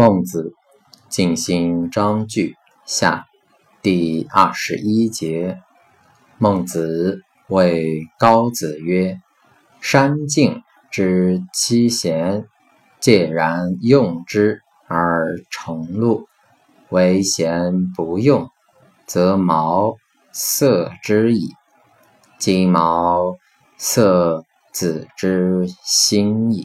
孟子尽心章句下第二十一节。孟子谓高子曰：“山径之七贤，介然用之而成路；为贤不用，则茅塞之矣。今茅塞子之心矣。”